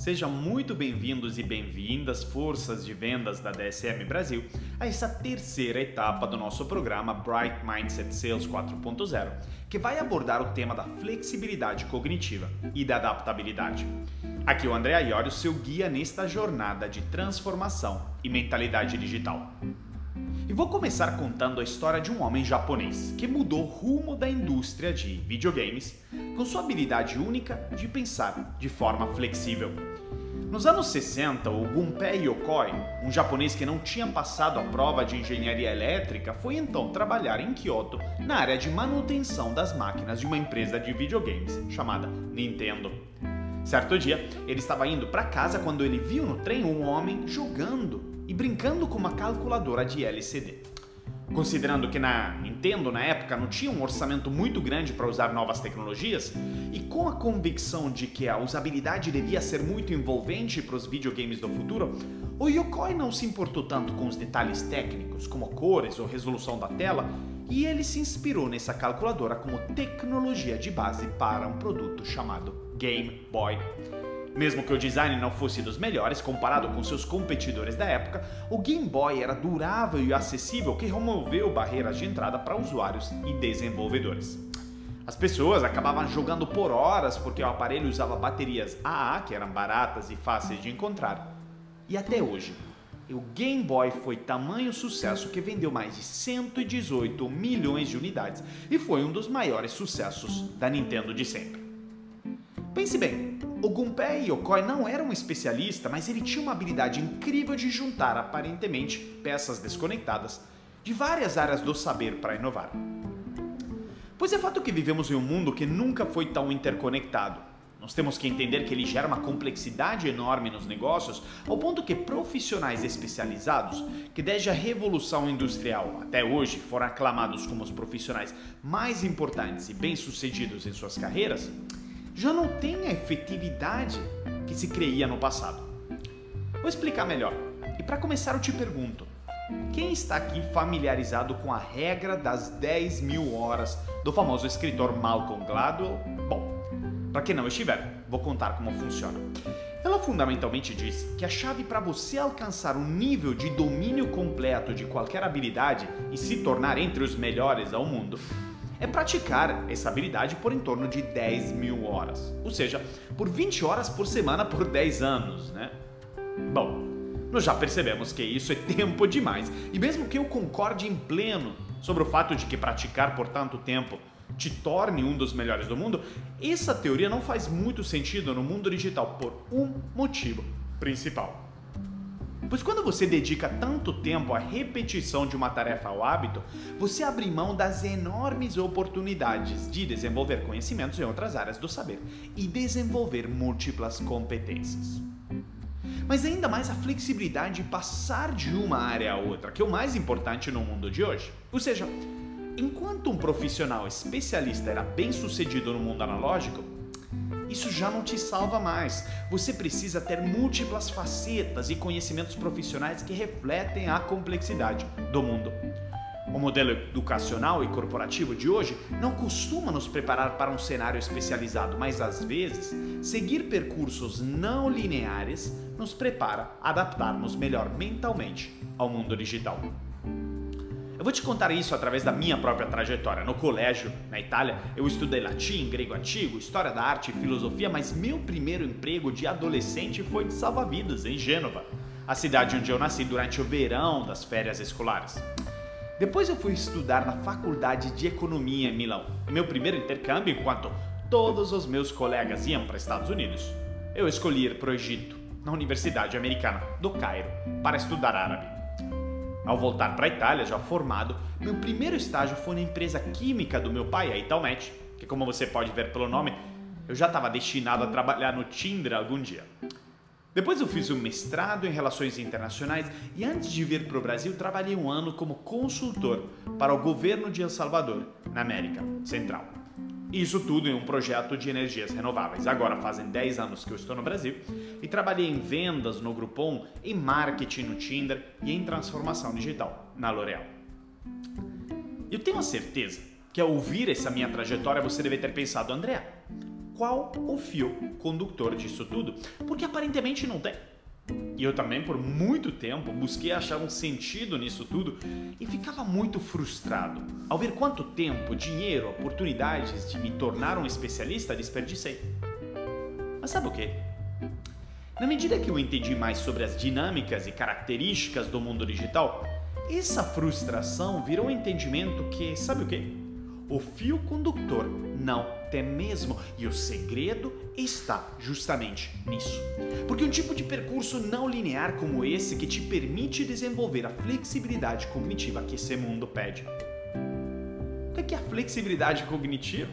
Sejam muito bem-vindos e bem-vindas, forças de vendas da DSM Brasil, a essa terceira etapa do nosso programa Bright Mindset Sales 4.0, que vai abordar o tema da flexibilidade cognitiva e da adaptabilidade. Aqui é o André Iorio, seu guia nesta jornada de transformação e mentalidade digital. E vou começar contando a história de um homem japonês que mudou o rumo da indústria de videogames com sua habilidade única de pensar de forma flexível. Nos anos 60, o Gunpei Yokoi, um japonês que não tinha passado a prova de engenharia elétrica, foi então trabalhar em Kyoto na área de manutenção das máquinas de uma empresa de videogames chamada Nintendo. Certo dia, ele estava indo para casa quando ele viu no trem um homem jogando e brincando com uma calculadora de LCD. Considerando que na Nintendo, na época, não tinha um orçamento muito grande para usar novas tecnologias, e com a convicção de que a usabilidade devia ser muito envolvente para os videogames do futuro, o Yokoi não se importou tanto com os detalhes técnicos, como cores ou resolução da tela, e ele se inspirou nessa calculadora como tecnologia de base para um produto chamado Game Boy. Mesmo que o design não fosse dos melhores comparado com seus competidores da época, o Game Boy era durável e acessível que removeu barreiras de entrada para usuários e desenvolvedores. As pessoas acabavam jogando por horas porque o aparelho usava baterias AA, que eram baratas e fáceis de encontrar. E até hoje, o Game Boy foi tamanho sucesso que vendeu mais de 118 milhões de unidades e foi um dos maiores sucessos da Nintendo de sempre. Pense bem, o Gunpei Yokoi não era um especialista, mas ele tinha uma habilidade incrível de juntar aparentemente peças desconectadas de várias áreas do saber para inovar. Pois é fato que vivemos em um mundo que nunca foi tão interconectado. Nós temos que entender que ele gera uma complexidade enorme nos negócios, ao ponto que profissionais especializados, que desde a revolução industrial até hoje foram aclamados como os profissionais mais importantes e bem-sucedidos em suas carreiras, já não tem a efetividade que se creia no passado. Vou explicar melhor. E para começar, eu te pergunto: quem está aqui familiarizado com a regra das 10 mil horas do famoso escritor Malcolm Gladwell? Bom, para quem não estiver, vou contar como funciona. Ela fundamentalmente diz que a chave para você alcançar um nível de domínio completo de qualquer habilidade e se tornar entre os melhores ao mundo é praticar essa habilidade por em torno de 10 mil horas, ou seja, por 20 horas por semana por 10 anos, né? Bom, nós já percebemos que isso é tempo demais, e mesmo que eu concorde em pleno sobre o fato de que praticar por tanto tempo te torne um dos melhores do mundo, essa teoria não faz muito sentido no mundo digital por um motivo principal. Pois quando você dedica tanto tempo à repetição de uma tarefa ou hábito, você abre mão das enormes oportunidades de desenvolver conhecimentos em outras áreas do saber e desenvolver múltiplas competências. Mas ainda mais a flexibilidade de passar de uma área a outra, que é o mais importante no mundo de hoje. Ou seja, enquanto um profissional especialista era bem sucedido no mundo analógico, isso já não te salva mais. Você precisa ter múltiplas facetas e conhecimentos profissionais que refletem a complexidade do mundo. O modelo educacional e corporativo de hoje não costuma nos preparar para um cenário especializado, mas às vezes, seguir percursos não lineares nos prepara a adaptarmos melhor mentalmente ao mundo digital. Eu vou te contar isso através da minha própria trajetória. No colégio, na Itália, eu estudei latim, grego antigo, história da arte filosofia, mas meu primeiro emprego de adolescente foi de salva-vidas em Gênova, a cidade onde eu nasci durante o verão das férias escolares. Depois eu fui estudar na Faculdade de Economia em Milão. Meu primeiro intercâmbio, enquanto todos os meus colegas iam para Estados Unidos, eu escolhi ir para o Egito, na Universidade Americana do Cairo, para estudar árabe. Ao voltar para a Itália, já formado, meu primeiro estágio foi na empresa química do meu pai, a Italmet, que como você pode ver pelo nome, eu já estava destinado a trabalhar no Tinder algum dia. Depois eu fiz um mestrado em Relações Internacionais e antes de vir para o Brasil trabalhei um ano como consultor para o governo de El Salvador, na América Central. Isso tudo em um projeto de energias renováveis. Agora fazem 10 anos que eu estou no Brasil e trabalhei em vendas no Groupon, em marketing no Tinder e em transformação digital na L'Oréal. Eu tenho a certeza que ao ouvir essa minha trajetória você deve ter pensado, André, qual o fio condutor disso tudo, porque aparentemente não tem. E eu também, por muito tempo, busquei achar um sentido nisso tudo e ficava muito frustrado ao ver quanto tempo, dinheiro, oportunidades de me tornar um especialista desperdicei. Mas sabe o que? Na medida que eu entendi mais sobre as dinâmicas e características do mundo digital, essa frustração virou um entendimento que, sabe o que? O fio condutor não tem mesmo, e o segredo está justamente nisso. Porque um tipo de percurso não linear como esse que te permite desenvolver a flexibilidade cognitiva que esse mundo pede. O que é a flexibilidade cognitiva?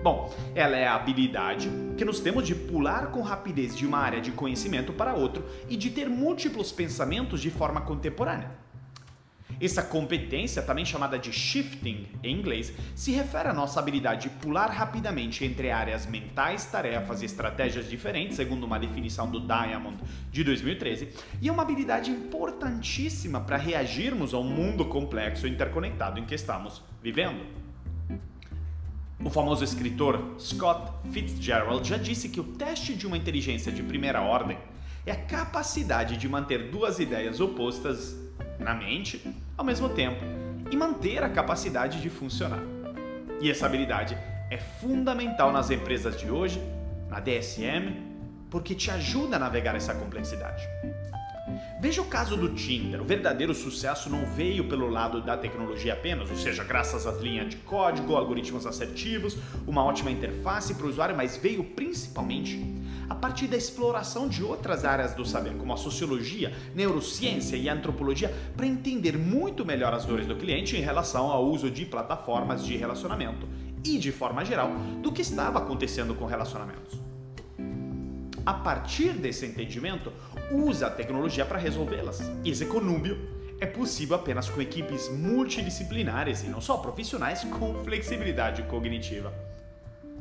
Bom, ela é a habilidade que nós temos de pular com rapidez de uma área de conhecimento para outra e de ter múltiplos pensamentos de forma contemporânea. Essa competência, também chamada de shifting em inglês, se refere à nossa habilidade de pular rapidamente entre áreas mentais, tarefas e estratégias diferentes, segundo uma definição do Diamond de 2013, e é uma habilidade importantíssima para reagirmos ao mundo complexo e interconectado em que estamos vivendo. O famoso escritor Scott Fitzgerald já disse que o teste de uma inteligência de primeira ordem é a capacidade de manter duas ideias opostas na mente ao mesmo tempo e manter a capacidade de funcionar. E essa habilidade é fundamental nas empresas de hoje, na DSM, porque te ajuda a navegar essa complexidade. Veja o caso do Tinder. O verdadeiro sucesso não veio pelo lado da tecnologia apenas, ou seja, graças às linhas de código, algoritmos assertivos, uma ótima interface para o usuário, mas veio principalmente a partir da exploração de outras áreas do saber, como a sociologia, neurociência e antropologia, para entender muito melhor as dores do cliente em relação ao uso de plataformas de relacionamento e, de forma geral, do que estava acontecendo com relacionamentos. A partir desse entendimento, usa a tecnologia para resolvê-las. E esse conúbio é possível apenas com equipes multidisciplinares e não só profissionais com flexibilidade cognitiva.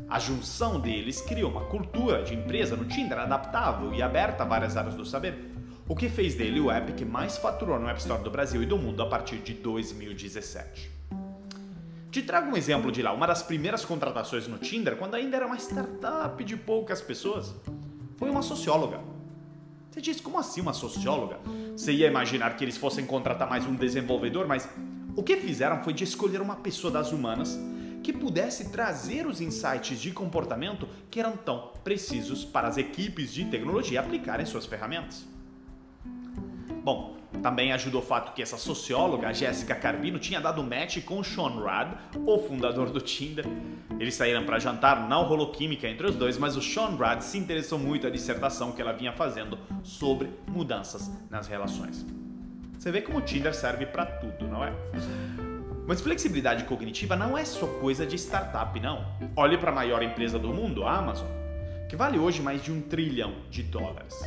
A junção deles criou uma cultura de empresa no Tinder adaptável e aberta a várias áreas do saber, o que fez dele o app que mais faturou no App Store do Brasil e do mundo a partir de 2017. Te trago um exemplo de lá, uma das primeiras contratações no Tinder, quando ainda era uma startup de poucas pessoas, foi uma socióloga você diz, como assim uma socióloga? Você ia imaginar que eles fossem contratar mais um desenvolvedor, mas o que fizeram foi de escolher uma pessoa das humanas que pudesse trazer os insights de comportamento que eram tão precisos para as equipes de tecnologia aplicarem suas ferramentas. Bom, também ajudou o fato que essa socióloga, Jéssica Carbino, tinha dado match com Sean Rad, o fundador do Tinder. Eles saíram para jantar, não rolou química entre os dois, mas o Sean Rad se interessou muito a dissertação que ela vinha fazendo sobre mudanças nas relações. Você vê como o Tinder serve para tudo, não é? Mas flexibilidade cognitiva não é só coisa de startup, não. Olhe para a maior empresa do mundo, a Amazon, que vale hoje mais de um trilhão de dólares.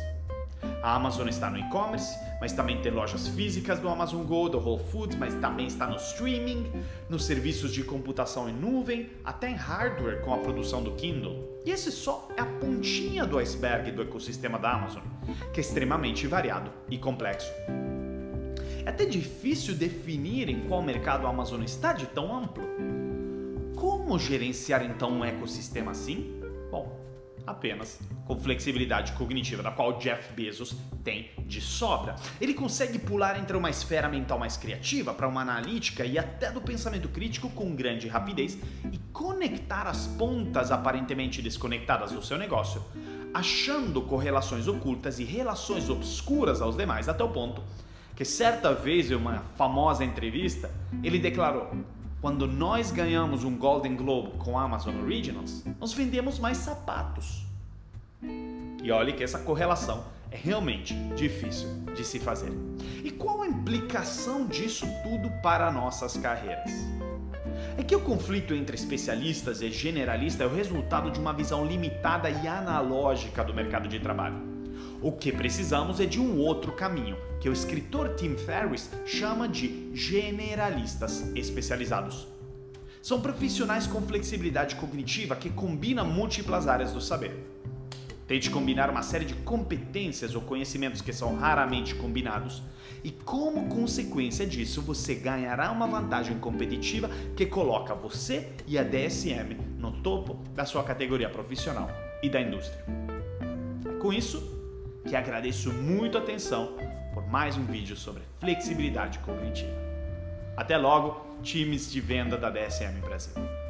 A Amazon está no e-commerce, mas também tem lojas físicas do Amazon Go, do Whole Foods, mas também está no streaming, nos serviços de computação em nuvem, até em hardware com a produção do Kindle. E esse só é a pontinha do iceberg do ecossistema da Amazon, que é extremamente variado e complexo. É até difícil definir em qual mercado a Amazon está de tão amplo. Como gerenciar então um ecossistema assim? Apenas com flexibilidade cognitiva, da qual Jeff Bezos tem de sobra. Ele consegue pular entre uma esfera mental mais criativa para uma analítica e até do pensamento crítico com grande rapidez e conectar as pontas aparentemente desconectadas do seu negócio, achando correlações ocultas e relações obscuras aos demais, até o ponto que certa vez em uma famosa entrevista ele declarou: quando nós ganhamos um Golden Globe com Amazon Originals, nós vendemos mais sapatos. E olhe que essa correlação é realmente difícil de se fazer. E qual a implicação disso tudo para nossas carreiras? É que o conflito entre especialistas e generalistas é o resultado de uma visão limitada e analógica do mercado de trabalho. O que precisamos é de um outro caminho, que o escritor Tim Ferriss chama de generalistas especializados. São profissionais com flexibilidade cognitiva que combinam múltiplas áreas do saber. Tente combinar uma série de competências ou conhecimentos que são raramente combinados, e como consequência disso, você ganhará uma vantagem competitiva que coloca você e a DSM no topo da sua categoria profissional e da indústria. Com isso que agradeço muito a atenção por mais um vídeo sobre flexibilidade cognitiva. Até logo, times de venda da DSM Brasil.